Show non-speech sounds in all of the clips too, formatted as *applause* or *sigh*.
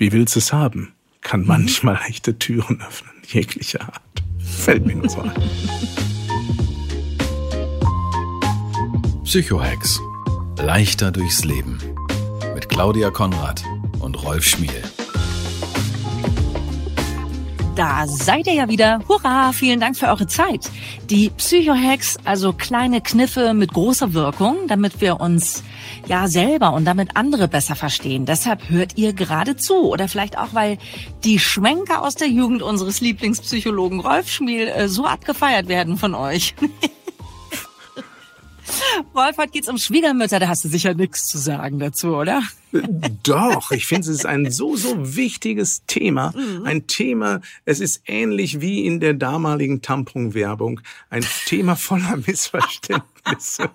Wie willst du es haben? Kann manchmal echte Türen öffnen, jeglicher Art. Fällt mir nur so ein. Psychohex. Leichter durchs Leben. Mit Claudia Konrad und Rolf Schmiel. Da seid ihr ja wieder. Hurra! Vielen Dank für eure Zeit. Die Psychohacks, also kleine Kniffe mit großer Wirkung, damit wir uns ja selber und damit andere besser verstehen. Deshalb hört ihr gerade zu. Oder vielleicht auch, weil die Schwenker aus der Jugend unseres Lieblingspsychologen Rolf Schmiel äh, so abgefeiert werden von euch. *laughs* Rolf, heute geht's um Schwiegermütter. Da hast du sicher nichts zu sagen dazu, oder? Doch, ich finde, es ist ein so, so wichtiges Thema. Mhm. Ein Thema, es ist ähnlich wie in der damaligen Tampon-Werbung. Ein Thema voller Missverständnisse.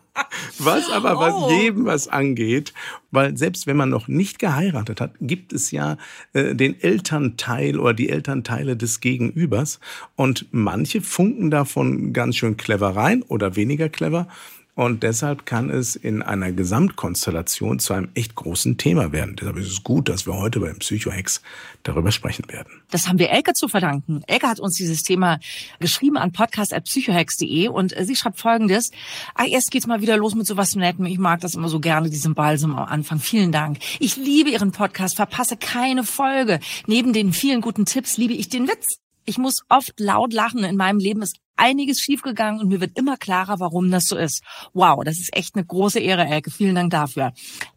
Was aber was Oh. jedem was angeht. Weil selbst wenn man noch nicht geheiratet hat, gibt es ja äh, den Elternteil oder die Elternteile des Gegenübers. Und manche funken davon ganz schön clever rein oder weniger clever. Und deshalb kann es in einer Gesamtkonstellation zu einem echt großen Thema werden. Deshalb ist es gut, dass wir heute beim Psychohex darüber sprechen werden. Das haben wir Elke zu verdanken. Elke hat uns dieses Thema geschrieben an podcast.psychohex.de und sie schreibt folgendes. Ah, erst geht's mal wieder los mit sowas Nettem. Ich mag das immer so gerne, diesen Balsam am Anfang. Vielen Dank. Ich liebe Ihren Podcast, verpasse keine Folge. Neben den vielen guten Tipps liebe ich den Witz. Ich muss oft laut lachen. In meinem Leben ist einiges schiefgegangen und mir wird immer klarer, warum das so ist. Wow, das ist echt eine große Ehre, Elke. Vielen Dank dafür.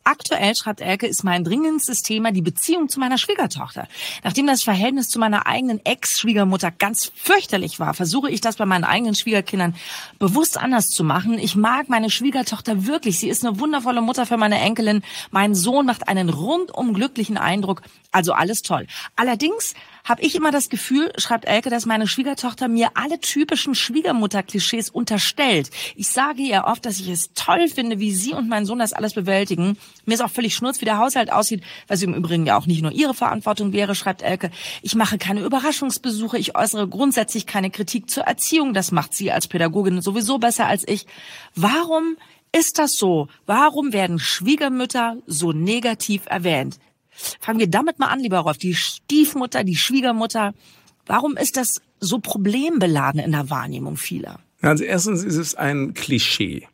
Aktuell, schreibt Elke, ist mein dringendstes Thema die Beziehung zu meiner Schwiegertochter. Nachdem das Verhältnis zu meiner eigenen Ex-Schwiegermutter ganz fürchterlich war, versuche ich das bei meinen eigenen Schwiegerkindern bewusst anders zu machen. Ich mag meine Schwiegertochter wirklich. Sie ist eine wundervolle Mutter für meine Enkelin. Mein Sohn macht einen rundum glücklichen Eindruck. Also alles toll. Allerdings habe ich immer das Gefühl, schreibt Elke, dass meine Schwiegertochter mir alle typischen Schwiegermutter-Klischees unterstellt. Ich sage ihr oft, dass ich es toll finde, wie sie und mein Sohn das alles bewältigen. Mir ist auch völlig schnurz, wie der Haushalt aussieht, was im Übrigen ja auch nicht nur ihre Verantwortung wäre, schreibt Elke. Ich mache keine Überraschungsbesuche, ich äußere grundsätzlich keine Kritik zur Erziehung. Das macht sie als Pädagogin sowieso besser als ich. Warum ist das so? Warum werden Schwiegermütter so negativ erwähnt? Fangen wir damit mal an, lieber Rolf. Die Stiefmutter, die Schwiegermutter. Warum ist das so problembeladen in der Wahrnehmung vieler? Also erstens ist es ein Klischee.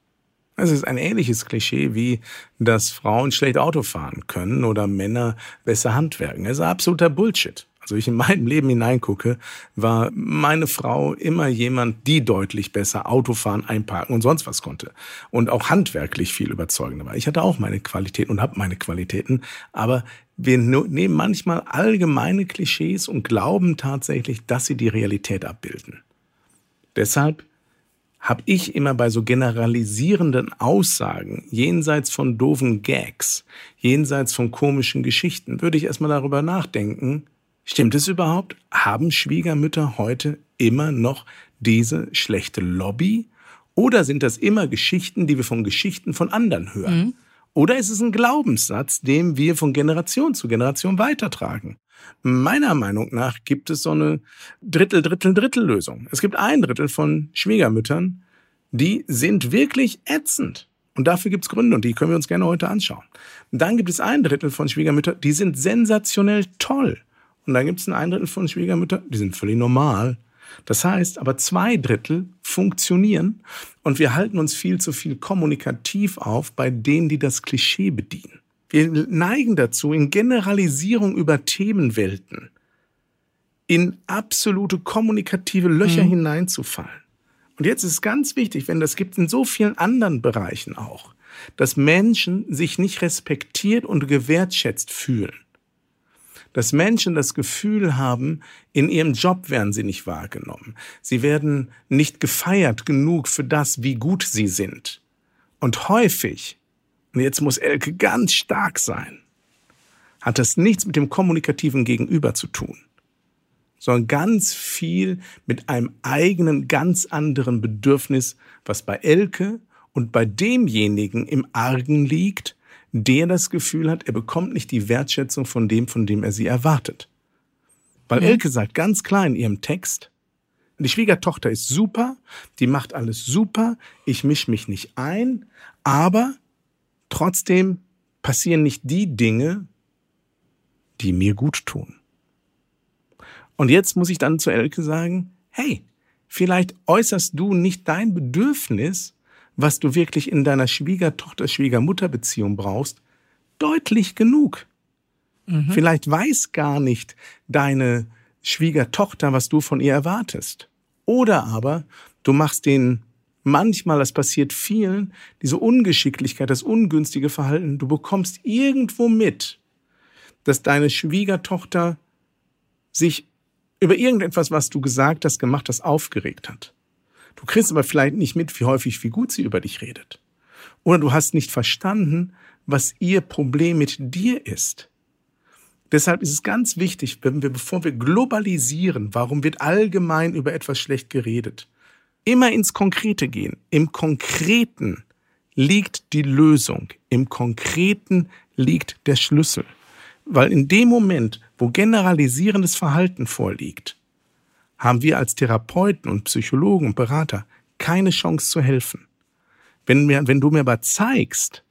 Es ist ein ähnliches Klischee wie, dass Frauen schlecht Auto fahren können oder Männer besser handwerken. Es ist absoluter Bullshit. Also ich in meinem Leben hineingucke, war meine Frau immer jemand, die deutlich besser Autofahren, einparken und sonst was konnte. Und auch handwerklich viel überzeugender war. Ich hatte auch meine Qualitäten und habe meine Qualitäten, aber wir nehmen manchmal allgemeine Klischees und glauben tatsächlich, dass sie die Realität abbilden. Deshalb habe ich immer bei so generalisierenden Aussagen, jenseits von doofen Gags, jenseits von komischen Geschichten, würde ich erstmal darüber nachdenken, stimmt es überhaupt? Haben Schwiegermütter heute immer noch diese schlechte Lobby? Oder sind das immer Geschichten, die wir von Geschichten von anderen hören? Oder ist es ein Glaubenssatz, den wir von Generation zu Generation weitertragen? Meiner Meinung nach gibt es so eine Drittel, Drittel, Drittel-Lösung. Es gibt ein Drittel von Schwiegermüttern, die sind wirklich ätzend. Und dafür gibt's Gründe und die können wir uns gerne heute anschauen. Und dann gibt es ein Drittel von Schwiegermüttern, die sind sensationell toll. Und dann gibt es ein Drittel von Schwiegermüttern, die sind völlig normal. Das heißt, aber zwei Drittel funktionieren und wir halten uns viel zu viel kommunikativ auf bei denen, die das Klischee bedienen. Wir neigen dazu, in Generalisierung über Themenwelten in absolute kommunikative Löcher hineinzufallen. Und jetzt ist ganz wichtig, wenn das gibt in so vielen anderen Bereichen auch, dass Menschen sich nicht respektiert und gewertschätzt fühlen. Dass Menschen das Gefühl haben, in ihrem Job werden sie nicht wahrgenommen. Sie werden nicht gefeiert genug für das, wie gut sie sind. Und häufig, und jetzt muss Elke ganz stark sein, hat das nichts mit dem kommunikativen Gegenüber zu tun, sondern ganz viel mit einem eigenen, ganz anderen Bedürfnis, was bei Elke und bei demjenigen im Argen liegt, der das Gefühl hat, er bekommt nicht die Wertschätzung von dem, von dem er sie erwartet. Weil mhm. Elke sagt ganz klar in ihrem Text, die Schwiegertochter ist super, die macht alles super, ich misch mich nicht ein, aber trotzdem passieren nicht die Dinge, die mir gut tun. Und jetzt muss ich dann zu Elke sagen, hey, vielleicht äußerst du nicht dein Bedürfnis, was du wirklich in deiner Schwiegertochter-Schwiegermutter-Beziehung brauchst, deutlich genug. Mhm. Vielleicht weiß gar nicht deine Schwiegertochter, was du von ihr erwartest. Oder aber du machst den manchmal, das passiert vielen, diese Ungeschicklichkeit, das ungünstige Verhalten, du bekommst irgendwo mit, dass deine Schwiegertochter sich über irgendetwas, was du gesagt hast, gemacht hast, aufgeregt hat. Du kriegst aber vielleicht nicht mit, wie häufig, wie gut sie über dich redet. Oder du hast nicht verstanden, was ihr Problem mit dir ist. Deshalb ist es ganz wichtig, wenn wir, bevor wir globalisieren, warum wird allgemein über etwas schlecht geredet, immer ins Konkrete gehen. Im Konkreten liegt die Lösung. Im Konkreten liegt der Schlüssel. Weil in dem Moment, wo generalisierendes Verhalten vorliegt, haben wir als Therapeuten und Psychologen und Berater keine Chance zu helfen. Wenn, mir, wenn du mir aber zeigst,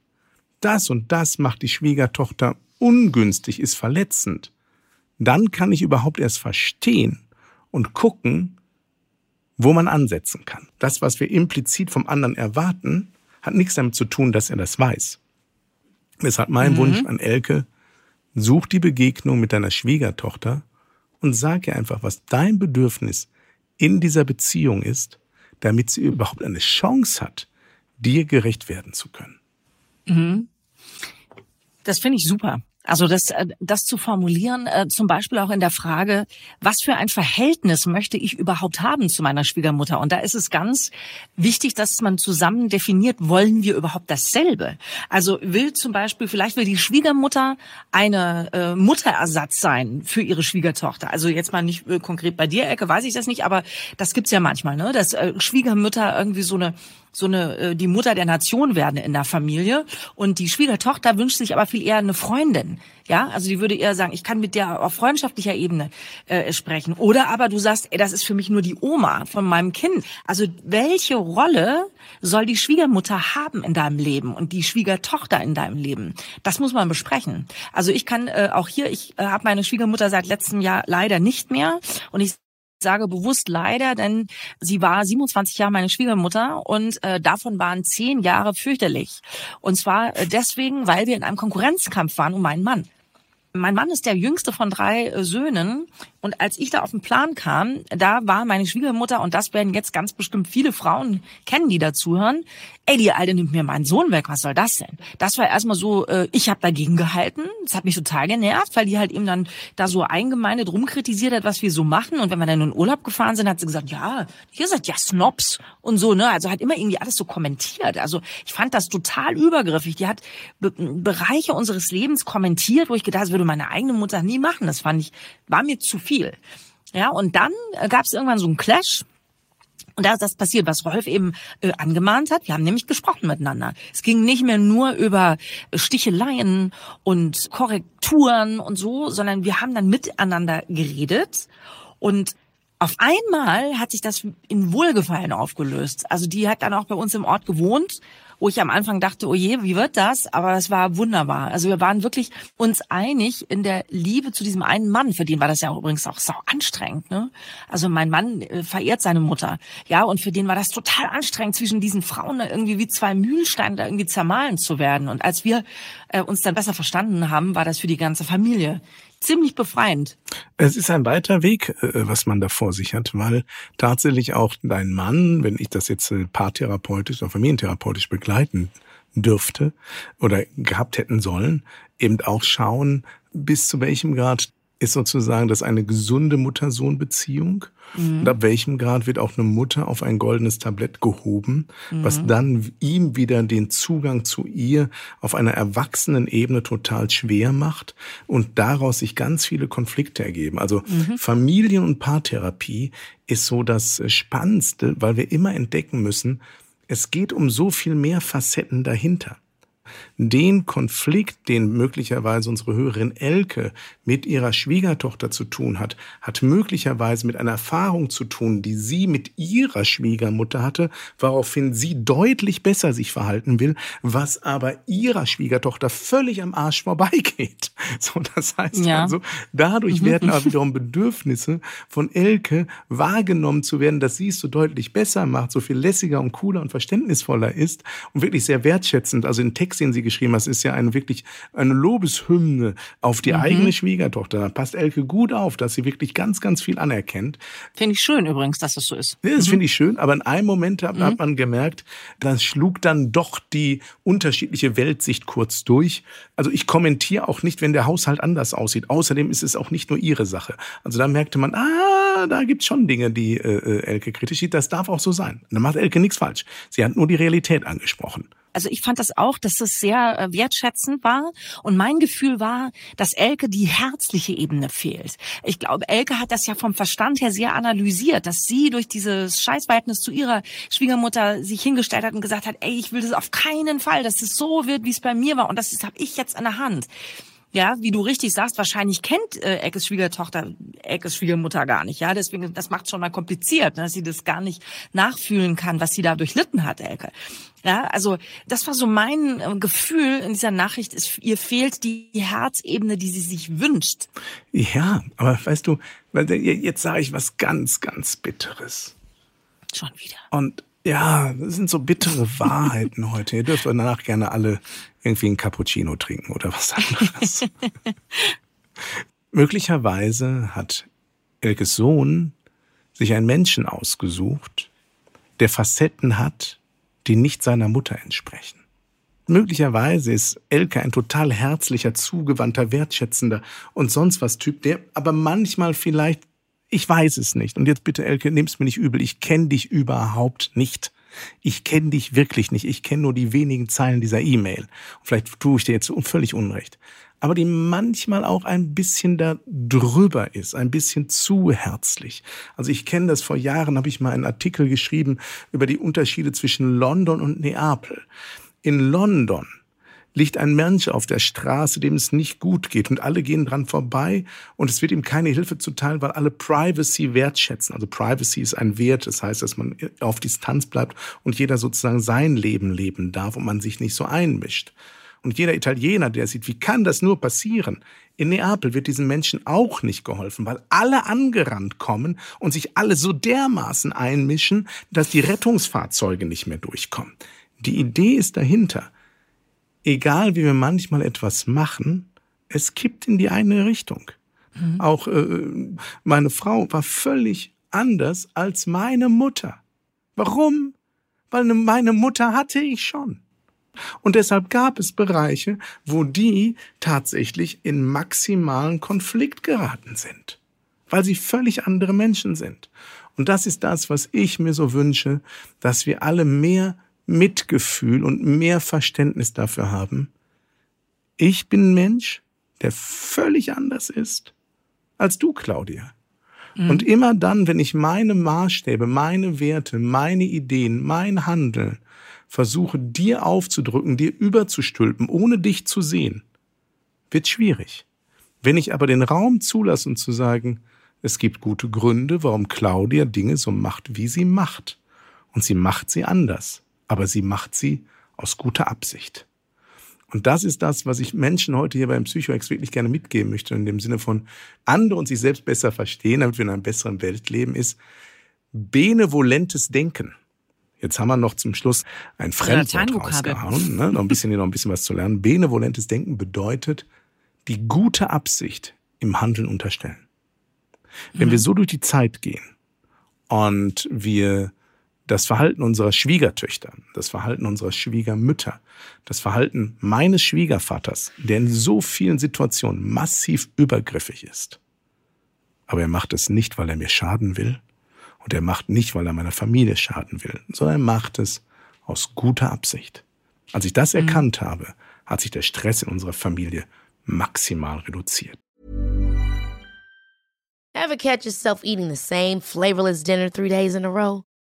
das und das macht die Schwiegertochter ungünstig, ist verletzend, dann kann ich überhaupt erst verstehen und gucken, wo man ansetzen kann. Das, was wir implizit vom anderen erwarten, hat nichts damit zu tun, dass er das weiß. Deshalb mein mhm. Wunsch an Elke, such die Begegnung mit deiner Schwiegertochter und sag ihr einfach, was dein Bedürfnis in dieser Beziehung ist, damit sie überhaupt eine Chance hat, dir gerecht werden zu können. Mhm. Das finde ich super. Also das, äh, das zu formulieren, äh, zum Beispiel auch in der Frage, was für ein Verhältnis möchte ich überhaupt haben zu meiner Schwiegermutter? Und da ist es ganz wichtig, dass man zusammen definiert, wollen wir überhaupt dasselbe? Also will zum Beispiel, vielleicht will die Schwiegermutter eine äh, Mutterersatz sein für ihre Schwiegertochter. Also jetzt mal nicht äh, konkret bei dir, Ecke, weiß ich das nicht, aber das gibt's ja manchmal, ne? Dass äh, Schwiegermütter irgendwie so eine so eine äh, die Mutter der Nation werden in der Familie und die Schwiegertochter wünscht sich aber viel eher eine Freundin. Ja, also die würde eher sagen, ich kann mit der auf freundschaftlicher Ebene äh, sprechen. Oder aber du sagst, ey, das ist für mich nur die Oma von meinem Kind. Also welche Rolle soll die Schwiegermutter haben in deinem Leben und die Schwiegertochter in deinem Leben? Das muss man besprechen. Also ich kann äh, auch hier, ich äh, habe meine Schwiegermutter seit letztem Jahr leider nicht mehr und ich sage bewusst leider, denn sie war 27 Jahre meine Schwiegermutter und äh, davon waren zehn Jahre fürchterlich. Und zwar äh, deswegen, weil wir in einem Konkurrenzkampf waren um meinen Mann. Mein Mann ist der jüngste von drei äh, Söhnen und als ich da auf den Plan kam, da war meine Schwiegermutter, und das werden jetzt ganz bestimmt viele Frauen kennen, die dazuhören, ey, die Alte nimmt mir meinen Sohn weg, was soll das denn? Das war erstmal so, äh, ich habe dagegen gehalten, das hat mich total genervt, weil die halt eben dann da so eingemeindet rumkritisiert hat, was wir so machen. Und wenn wir dann in Urlaub gefahren sind, hat sie gesagt, ja, ihr seid ja Snobs und so, ne? Also hat immer irgendwie alles so kommentiert. Also ich fand das total übergriffig. Die hat Be Bereiche unseres Lebens kommentiert, wo ich gedacht, das würde meine eigene Mutter nie machen. Das fand ich, war mir zu viel viel. Ja, und dann äh, gab es irgendwann so einen Clash. Und da ist das passiert, was Rolf eben äh, angemahnt hat. Wir haben nämlich gesprochen miteinander. Es ging nicht mehr nur über Sticheleien und Korrekturen und so, sondern wir haben dann miteinander geredet. Und auf einmal hat sich das in Wohlgefallen aufgelöst. Also die hat dann auch bei uns im Ort gewohnt wo ich am Anfang dachte, oh je, wie wird das? Aber es war wunderbar. Also wir waren wirklich uns einig in der Liebe zu diesem einen Mann. Für den war das ja übrigens auch sau anstrengend. Ne? Also mein Mann äh, verehrt seine Mutter. Ja, und für den war das total anstrengend, zwischen diesen Frauen da irgendwie wie zwei Mühlsteine da irgendwie zermahlen zu werden. Und als wir äh, uns dann besser verstanden haben, war das für die ganze Familie ziemlich befreiend. Es ist ein weiter Weg, äh, was man da vor sich hat, weil tatsächlich auch dein Mann, wenn ich das jetzt äh, paartherapeutisch oder familientherapeutisch begleiten dürfte oder gehabt hätten sollen, eben auch schauen, bis zu welchem Grad ist sozusagen das eine gesunde Mutter-Sohn-Beziehung Mhm. Und ab welchem Grad wird auch eine Mutter auf ein goldenes Tablett gehoben, mhm. was dann ihm wieder den Zugang zu ihr auf einer erwachsenen Ebene total schwer macht und daraus sich ganz viele Konflikte ergeben. Also mhm. Familien- und Paartherapie ist so das Spannendste, weil wir immer entdecken müssen, es geht um so viel mehr Facetten dahinter den Konflikt, den möglicherweise unsere Hörerin Elke mit ihrer Schwiegertochter zu tun hat, hat möglicherweise mit einer Erfahrung zu tun, die sie mit ihrer Schwiegermutter hatte, woraufhin sie deutlich besser sich verhalten will, was aber ihrer Schwiegertochter völlig am Arsch vorbeigeht. *laughs* So, das heißt ja. also, dadurch mhm. werden aber wiederum Bedürfnisse von Elke wahrgenommen zu werden, dass sie es so deutlich besser macht, so viel lässiger und cooler und verständnisvoller ist und wirklich sehr wertschätzend. Also in Text, den sie geschrieben hat, ist ja eine wirklich eine Lobeshymne auf die mhm. eigene Schwiegertochter. Da passt Elke gut auf, dass sie wirklich ganz, ganz viel anerkennt. Finde ich schön übrigens, dass das so ist. Ja, das mhm. finde ich schön, aber in einem Moment hat, mhm. hat man gemerkt, das schlug dann doch die unterschiedliche Weltsicht kurz durch. Also ich kommentiere auch nicht, wenn der Haushalt anders aussieht. Außerdem ist es auch nicht nur ihre Sache. Also da merkte man, ah, da gibt's schon Dinge, die äh, äh Elke kritisch sieht. Das darf auch so sein. Da macht Elke nichts falsch. Sie hat nur die Realität angesprochen. Also ich fand das auch, dass das sehr äh, wertschätzend war. Und mein Gefühl war, dass Elke die herzliche Ebene fehlt. Ich glaube, Elke hat das ja vom Verstand her sehr analysiert, dass sie durch dieses Scheißverhältnis zu ihrer Schwiegermutter sich hingestellt hat und gesagt hat, ey, ich will das auf keinen Fall, dass es so wird, wie es bei mir war. Und das habe ich jetzt an der Hand. Ja, wie du richtig sagst, wahrscheinlich kennt äh, Eckes Schwiegertochter Eckes Schwiegermutter gar nicht. Ja, deswegen, das macht schon mal kompliziert, ne, dass sie das gar nicht nachfühlen kann, was sie da durchlitten hat, Elke. Ja, also das war so mein äh, Gefühl in dieser Nachricht. Ist, ihr fehlt die Herzebene, die sie sich wünscht. Ja, aber weißt du, jetzt sage ich was ganz, ganz Bitteres. Schon wieder. Und ja, das sind so bittere Wahrheiten *laughs* heute. Ihr dürft danach gerne alle irgendwie einen Cappuccino trinken oder was anderes. *laughs* Möglicherweise hat Elkes Sohn sich einen Menschen ausgesucht, der Facetten hat, die nicht seiner Mutter entsprechen. Möglicherweise ist Elke ein total herzlicher, zugewandter, wertschätzender und sonst was Typ, der aber manchmal vielleicht ich weiß es nicht. Und jetzt bitte, Elke, nimm's mir nicht übel. Ich kenne dich überhaupt nicht. Ich kenne dich wirklich nicht. Ich kenne nur die wenigen Zeilen dieser E-Mail. Vielleicht tue ich dir jetzt völlig Unrecht. Aber die manchmal auch ein bisschen da drüber ist, ein bisschen zu herzlich. Also ich kenne das vor Jahren, habe ich mal einen Artikel geschrieben über die Unterschiede zwischen London und Neapel. In London liegt ein Mensch auf der Straße, dem es nicht gut geht und alle gehen dran vorbei und es wird ihm keine Hilfe zuteil, weil alle Privacy wertschätzen. Also Privacy ist ein Wert, das heißt, dass man auf Distanz bleibt und jeder sozusagen sein Leben leben darf und man sich nicht so einmischt. Und jeder Italiener, der sieht, wie kann das nur passieren? In Neapel wird diesen Menschen auch nicht geholfen, weil alle angerannt kommen und sich alle so dermaßen einmischen, dass die Rettungsfahrzeuge nicht mehr durchkommen. Die Idee ist dahinter egal wie wir manchmal etwas machen, es kippt in die eine Richtung. Mhm. Auch äh, meine Frau war völlig anders als meine Mutter. Warum? Weil ne, meine Mutter hatte ich schon. Und deshalb gab es Bereiche, wo die tatsächlich in maximalen Konflikt geraten sind, weil sie völlig andere Menschen sind. Und das ist das, was ich mir so wünsche, dass wir alle mehr Mitgefühl und mehr Verständnis dafür haben. Ich bin ein Mensch, der völlig anders ist als du, Claudia. Mhm. Und immer dann, wenn ich meine Maßstäbe, meine Werte, meine Ideen, mein Handeln versuche dir aufzudrücken, dir überzustülpen, ohne dich zu sehen, wird schwierig. Wenn ich aber den Raum zulasse und zu sagen, es gibt gute Gründe, warum Claudia Dinge so macht, wie sie macht. Und sie macht sie anders aber sie macht sie aus guter Absicht. Und das ist das, was ich Menschen heute hier beim Psychoex wirklich gerne mitgeben möchte, in dem Sinne von andere und sich selbst besser verstehen, damit wir in einer besseren Welt leben, ist benevolentes Denken. Jetzt haben wir noch zum Schluss ein Fremdwort rausgehauen, ne? noch ein bisschen hier noch ein bisschen was zu lernen. Benevolentes Denken bedeutet die gute Absicht im Handeln unterstellen. Wenn mhm. wir so durch die Zeit gehen und wir das Verhalten unserer Schwiegertöchter, das Verhalten unserer Schwiegermütter, das Verhalten meines Schwiegervaters, der in so vielen Situationen massiv übergriffig ist. Aber er macht es nicht, weil er mir schaden will, Und er macht nicht, weil er meiner Familie schaden will, sondern er macht es aus guter Absicht. Als ich das mhm. erkannt habe, hat sich der Stress in unserer Familie maximal reduziert. Ever catch yourself eating the same flavorless dinner three days in a row?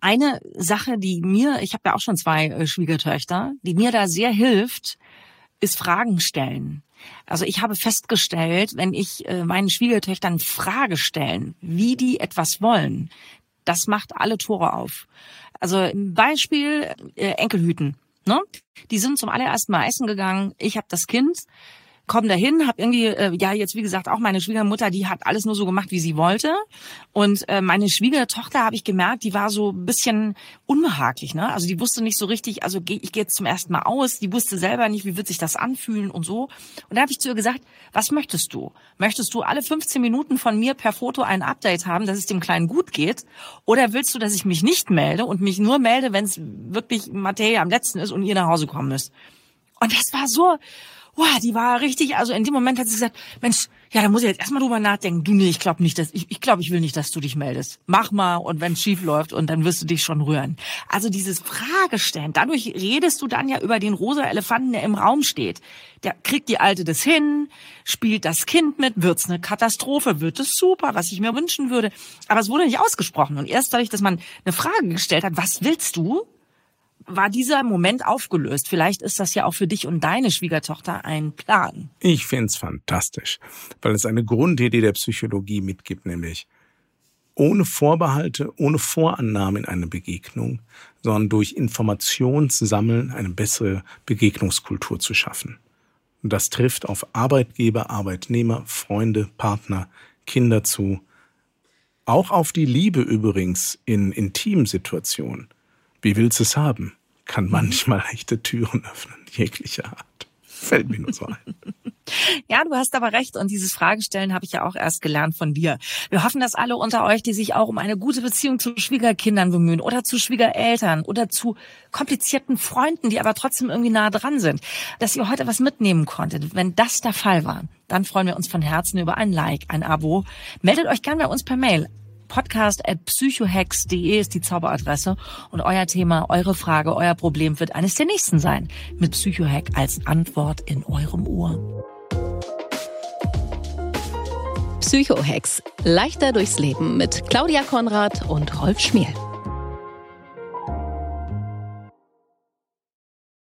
Eine Sache, die mir, ich habe ja auch schon zwei äh, Schwiegertöchter, die mir da sehr hilft, ist Fragen stellen. Also ich habe festgestellt, wenn ich äh, meinen Schwiegertöchtern Frage stellen, wie die etwas wollen, das macht alle Tore auf. Also Beispiel äh, Enkelhüten. Ne? Die sind zum allerersten Mal essen gegangen. Ich habe das Kind komm dahin, habe irgendwie, äh, ja jetzt wie gesagt auch meine Schwiegermutter, die hat alles nur so gemacht, wie sie wollte. Und äh, meine Schwiegertochter habe ich gemerkt, die war so ein bisschen unbehaglich, ne? Also die wusste nicht so richtig, also geh, ich gehe jetzt zum ersten Mal aus, die wusste selber nicht, wie wird sich das anfühlen und so. Und da habe ich zu ihr gesagt, was möchtest du? Möchtest du alle 15 Minuten von mir per Foto ein Update haben, dass es dem Kleinen gut geht? Oder willst du, dass ich mich nicht melde und mich nur melde, wenn es wirklich Materie am letzten ist und ihr nach Hause kommen müsst? Und das war so, boah, die war richtig, also in dem Moment hat sie gesagt, Mensch, ja, da muss ich jetzt erstmal drüber nachdenken. Du, nee, ich glaube nicht, dass, ich, ich glaube, ich will nicht, dass du dich meldest. Mach mal und wenn es schief läuft und dann wirst du dich schon rühren. Also dieses Fragestellen, dadurch redest du dann ja über den rosa Elefanten, der im Raum steht. Der kriegt die Alte das hin, spielt das Kind mit, wird's eine Katastrophe, wird es super, was ich mir wünschen würde. Aber es wurde nicht ausgesprochen. Und erst dadurch, dass man eine Frage gestellt hat, was willst du? War dieser Moment aufgelöst. Vielleicht ist das ja auch für dich und deine Schwiegertochter ein Plan. Ich find's fantastisch, weil es eine Grundidee der Psychologie mitgibt, nämlich ohne Vorbehalte, ohne Vorannahmen in eine Begegnung, sondern durch Informationssammeln eine bessere Begegnungskultur zu schaffen. Und das trifft auf Arbeitgeber, Arbeitnehmer, Freunde, Partner, Kinder zu. Auch auf die Liebe übrigens in Intimsituationen. Wie willst du es haben? Kann manchmal echte Türen öffnen, jeglicher Art. Fällt mir nur so ein. *laughs* Ja, du hast aber recht. Und dieses Fragestellen habe ich ja auch erst gelernt von dir. Wir hoffen, dass alle unter euch, die sich auch um eine gute Beziehung zu Schwiegerkindern bemühen oder zu Schwiegereltern oder zu komplizierten Freunden, die aber trotzdem irgendwie nah dran sind, dass ihr heute was mitnehmen konntet. Wenn das der Fall war, dann freuen wir uns von Herzen über ein Like, ein Abo. Meldet euch gerne bei uns per Mail podcast at psychohex.de ist die Zauberadresse und euer Thema, eure Frage, euer Problem wird eines der nächsten sein. Mit Psychohack als Antwort in eurem Ohr. Psychohex. Leichter durchs Leben mit Claudia Konrad und Rolf Schmiel.